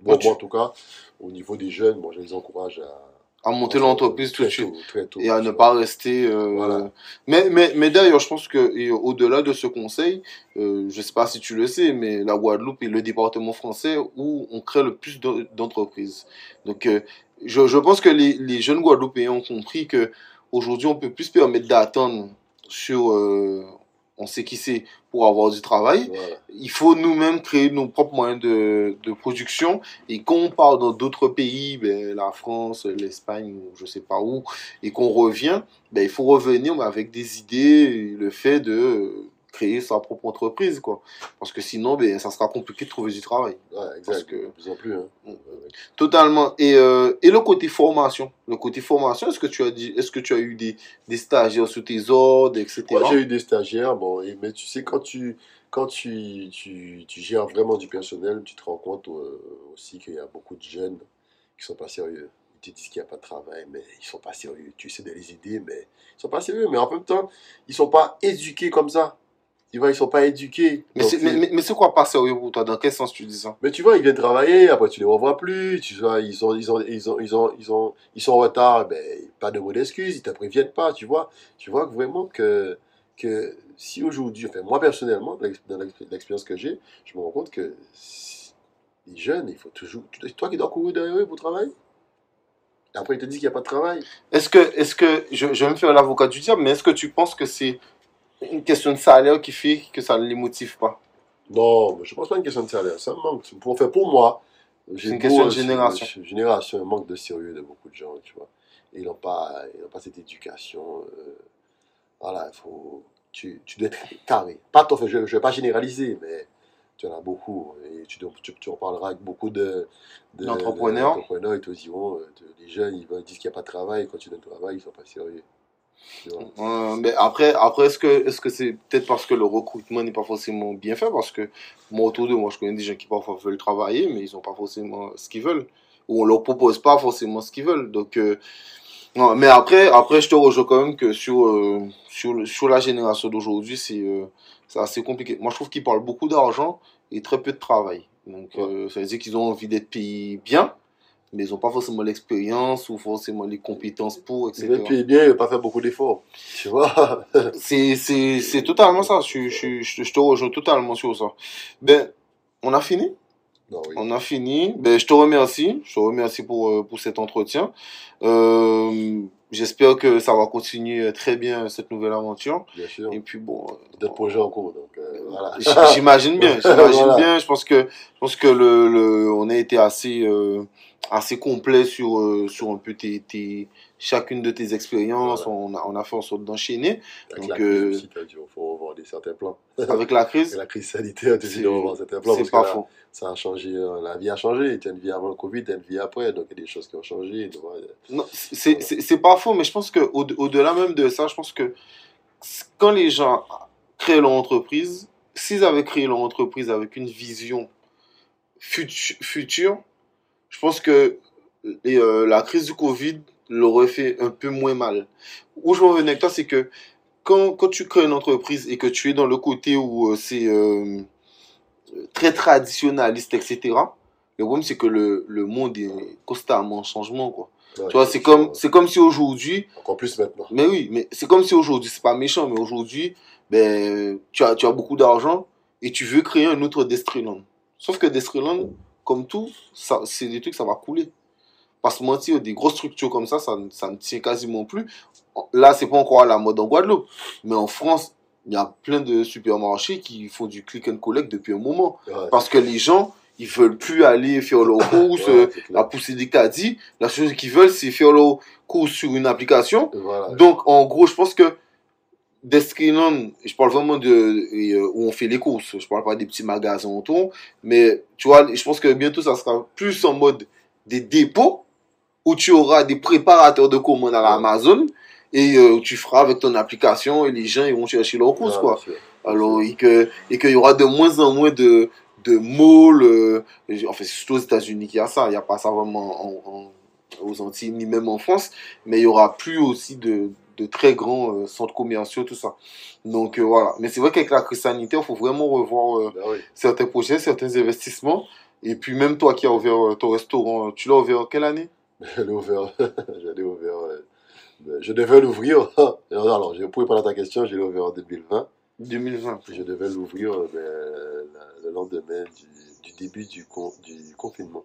C: bon,
A: Moi, tu-
C: en tout cas, au niveau des jeunes, moi je les encourage à
A: À monter l'entreprise tout de suite.
C: tôt, très tôt,
A: et à ne pas rester. euh,
C: Voilà.
A: Mais, mais, mais d'ailleurs, je pense que au-delà de ce conseil, euh, je sais pas si tu le sais, mais la Guadeloupe est le département français où on crée le plus de- d'entreprises. Donc, euh, je, je pense que les, les jeunes Guadeloupéens ont compris que aujourd'hui, on peut plus se permettre d'attendre sur on sait qui c'est pour avoir du travail. Il faut nous-mêmes créer nos propres moyens de, de production. Et quand on part dans d'autres pays, ben, la France, l'Espagne, je sais pas où, et qu'on revient, ben, il faut revenir avec des idées, le fait de créer sa propre entreprise. Quoi. Parce que sinon, ben, ça sera compliqué de trouver du travail.
C: Ouais,
A: Parce
C: exact.
A: que-
C: De plus en plus. Hein.
A: Totalement. Et, euh, et le côté formation. Le côté formation, est-ce que tu as dit, est-ce que tu as eu des, des stagiaires sous tes ordres, etc.
C: Moi, j'ai eu des stagiaires, bon, et- mais tu sais, quand tu, quand tu, tu, tu gères vraiment du personnel, tu te rends compte euh, aussi qu'il y a beaucoup de jeunes qui sont pas sérieux. Ils te disent qu'il n'y a pas de travail, mais ils sont pas sérieux. Tu essaies de les aider, mais ils sont pas sérieux. Mais en même temps, ils sont pas éduqués comme ça. Tu vois, ils sont pas éduqués.
A: Mais c'est, mais, mais- mais c'est quoi pas sérieux pour toi? Dans quel sens tu dis ça?
C: Mais tu vois, ils viennent travailler, après tu les revois plus, tu vois, ils sont, ils ont, ils ont, ils ont, ils ont, ils sont en retard, ben, pas de mot d'excuse, ils te préviennent pas, tu vois. Tu vois vraiment que, que si aujourd'hui, enfin, moi personnellement, dans l'ex- dans l'ex- l'expérience que j'ai, je me rends compte que les jeunes, il faut toujours, toi qui dois courir derrière eux pour travailler. Après, ils te disent qu'il n'y a pas de travail.
A: Est-ce que, est-ce que, je, je vais me faire l'avocat du diable, mais est-ce que tu penses que c'est une question de salaire qui fait que ça ne les motive pas
C: Non, je pense pas une question de salaire. Ça me manque. Pour, enfin, pour moi,
A: C'est une question de génération.
C: Génération, un manque de sérieux de beaucoup de gens, tu vois. Et ils n'ont pas, ils pas cette éducation. euh, voilà, il faut, tu, tu dois être carré. Pas je ne vais pas généraliser, mais tu en as beaucoup. Et tu, tu, tu en parleras avec beaucoup de, de-
A: D'entrepreneurs.
C: de- d'entrepreneurs, ils te diront, euh, de- les jeunes, ils disent qu'il n'y a pas de travail, quand tu donnes du travail, ils ne sont pas sérieux.
A: Euh, mais après, après est-ce que est-ce que c'est peut-être parce que le recrutement n'est pas forcément bien fait? Parce que moi, autour de moi, je connais des gens qui parfois veulent travailler, mais ils n'ont pas forcément ce qu'ils veulent. Ou on leur propose pas forcément ce qu'ils veulent. Donc, euh, non, mais après, après, je te rejoins quand même que sur, euh, sur, le- sur la génération d'aujourd'hui, c'est euh, c'est assez compliqué. Moi, je trouve qu'ils parlent beaucoup d'argent et très peu de travail. Donc,
C: Ouais.
A: ça veut dire qu'ils ont envie d'être payés bien, mais ils n'ont pas forcément l'expérience ou forcément les compétences pour, etc.
C: veulent payer bien, pas faire beaucoup d'efforts. Tu vois?
A: C'est, c'est, c'est totalement ça. Je, je, je, je te rejoins totalement sur ça. Ben, on a fini?
C: Non, oui.
A: On a fini. Ben, je te remercie. Je te remercie pour, euh, pour cet entretien. Euh, j'espère que ça va continuer très bien cette nouvelle aventure.
C: Bien sûr.
A: Et puis bon. euh,
C: D'autres projets en cours, donc euh, voilà.
A: J'imagine bien, j'imagine
C: Voilà.
A: bien. Je pense que, je pense que le, le, on a été assez, euh, assez complet sur, euh, sur un peu tes, tes, chacune de tes expériences.
C: Voilà.
A: On, a, on a fait en sorte d'enchaîner
C: Avec
A: Donc,
C: la crise
A: euh,
C: aussi, t'as dit, il faut revoir des certains plans.
A: avec la crise?
C: la crise sanitaire, tu dis
A: C'est-
C: de revoir certains plans.
A: C'est pas
C: que là,
A: faux.
C: ça a changé, euh, la vie a changé. Tu as une vie avant le Covid, tu as une vie après, donc il y a des choses qui ont changé.
A: Non, c'est c'est pas faux, mais je pense que au- au-delà même de ça, je pense que quand les gens créent leur entreprise, s'ils avaient créé leur entreprise avec une vision futu- future, je pense que euh, la crise du Covid leur aurait fait un peu moins mal. Où je veux en venir avec toi, c'est que quand, quand tu crées une entreprise et que tu es dans le côté où euh, c'est euh, très traditionnaliste, etc., le problème, c'est que le, le monde est constamment en changement, quoi. Tu vois, c'est comme, c'est comme si aujourd'hui,
C: Encore plus maintenant.
A: mais oui, mais c'est comme si aujourd'hui, c'est pas méchant, mais aujourd'hui, ben, tu as, tu as beaucoup d'argent et tu veux créer un autre Destreland. Sauf que Destreland, comme tout, ça, c'est des trucs, ça va couler. Pas se mentir, des grosses structures comme ça, ça, ne- ça ne tient quasiment plus. Là, c'est pas encore à la mode en Guadeloupe, mais en France, il y a plein de supermarchés qui font du click and collect depuis un moment.
C: Ouais,
A: Parce que les gens, ils veulent plus aller faire leurs courses,
C: ouais,
A: la pousser des caddies. La chose qu'ils veulent, c'est faire leurs courses sur une application.
C: Voilà.
A: Donc, en gros, je pense que Descrinon, je parle vraiment de euh, où on fait les courses. Je parle pas des petits magasins autour. Mais, tu vois, je pense que bientôt, ça sera plus en mode des dépôts où tu auras des préparateurs de commandes à. Amazon et euh, tu feras avec ton application et les gens, ils vont chercher leurs courses,
C: Ouais,
A: quoi. Alors, et que et qu'il y aura de moins en moins de de malls, euh, en fait, c'est surtout aux États-Unis qu'il y a ça. Il n'y a pas ça vraiment en, en- aux Antilles ni même en France, mais il y aura plus aussi de de très grands euh, centres commerciaux, tout ça. Donc euh, voilà. Mais c'est vrai qu'avec la crise sanitaire, il faut vraiment revoir euh,
C: Ben oui.
A: certains projets, certains investissements. Et puis même toi qui as ouvert ton restaurant, tu l'as ouvert quelle année?
C: J'allais ouvert. J'allais ouvert. ben, Je devais l'ouvrir. Non, Alors, je pouvais pas ta question, je l'ai ouvert en 2020.
A: 2020.
C: Je devais l'ouvrir euh, ben, le lendemain du, du début du, con- du confinement.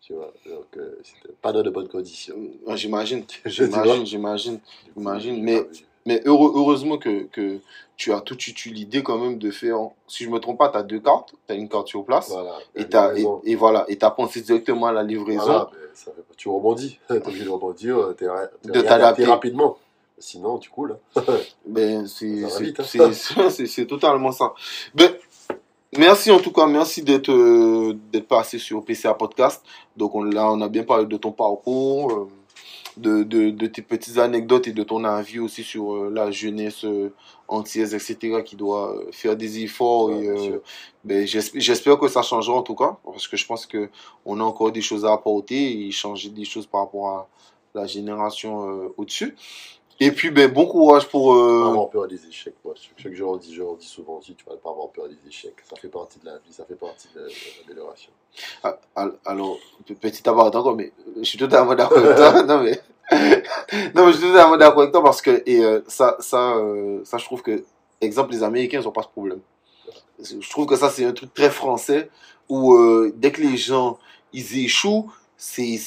C: Tu vois, donc euh, c'était pas dans de bonnes conditions.
A: Ah, J'imagine. J'imagine, j'imagine.
C: Du coup,
A: Imagine,
C: j'ai
A: mais-. Mais heureux- heureusement que, que tu as tout de eu l'idée quand même de faire, si je me trompe pas, tu as deux cartes, tu as une carte sur place,
C: Voilà.
A: et, t'as- et, voilà, et tu as pensé directement à la livraison.
C: Voilà, ben, ça tu rebondis. tu es obligé de rebondir, euh, t'es t'es
A: De
C: réadapté
A: t'adapter.
C: rapidement. Sinon, tu coules.
A: Ben, c'est
C: hein.
A: c'est- totalement ça. Ben, merci en tout cas, merci d'être euh, d'être passé sur PCA Podcast. Donc on, là, on a bien parlé de ton parcours, euh, de, de, de tes petites anecdotes et de ton avis aussi sur euh, la jeunesse euh, antillaise, etc., qui doit faire des efforts.
C: Ouais,
A: et, ben, j'esp- J'espère que ça changera en tout cas, parce que je pense que on a encore des choses à apporter et changer des choses par rapport à la génération au-dessus. Et puis, ben, bon courage pour...
C: Pas
A: euh,
C: avoir peur des échecs. Moi, ce que je leur dis, je leur dis souvent aussi, tu vas pas avoir peur des échecs. Ça fait partie de la vie, ça fait partie de, l'amélioration.
A: Ah, al- Alors, pe- petit abord encore, mais je suis totalement d'accord avec toi. Non, mais, non, mais je suis totalement d'accord avec toi parce que et, euh, ça, ça, euh, ça, je trouve que, exemple, les Américains, ils n'ont pas ce problème. Je trouve que ça, c'est un truc très français où euh, dès que les gens, ils échouent, c'est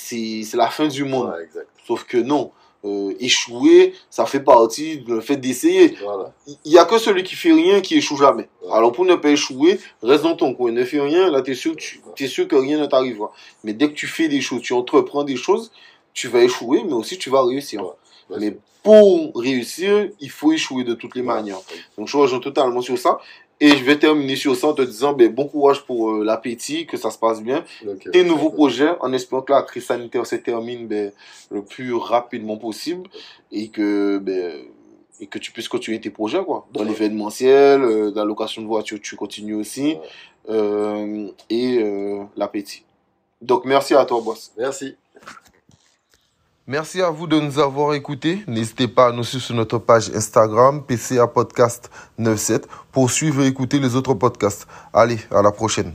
A: la fin du monde.
C: Ouais, exact.
A: Sauf que non. Euh, échouer, ça fait partie de le fait d'essayer.
C: Voilà.
A: Il y a que celui qui fait rien qui échoue jamais.
C: Ouais.
A: Alors pour ne pas échouer, reste dans ton coin, ne fais rien, là t'es sûr, que tu es sûr que rien ne t'arrivera. Mais dès que tu fais des choses, tu entreprends des choses, tu vas échouer, mais aussi tu vas réussir.
C: Ouais.
A: Mais pour réussir, il faut échouer de toutes les manières. Donc je rejoins totalement sur ça. Et je vais terminer sur ça en te disant ben, bon courage pour euh, l'appétit, que ça se passe bien. Tes nouveaux projets, en espérant que la crise sanitaire se termine ben, le plus rapidement possible et que, ben, et que tu puisses continuer tes projets. Quoi. Dans
C: Ouais.
A: l'événementiel, euh, dans la location de voiture, tu continues aussi. Euh, et l'appétit. Donc merci à toi, boss.
C: Merci.
A: Merci à vous de nous avoir écoutés. N'hésitez pas à nous suivre sur notre page Instagram, PCA Podcast 97, pour suivre et écouter les autres podcasts. Allez, à la prochaine.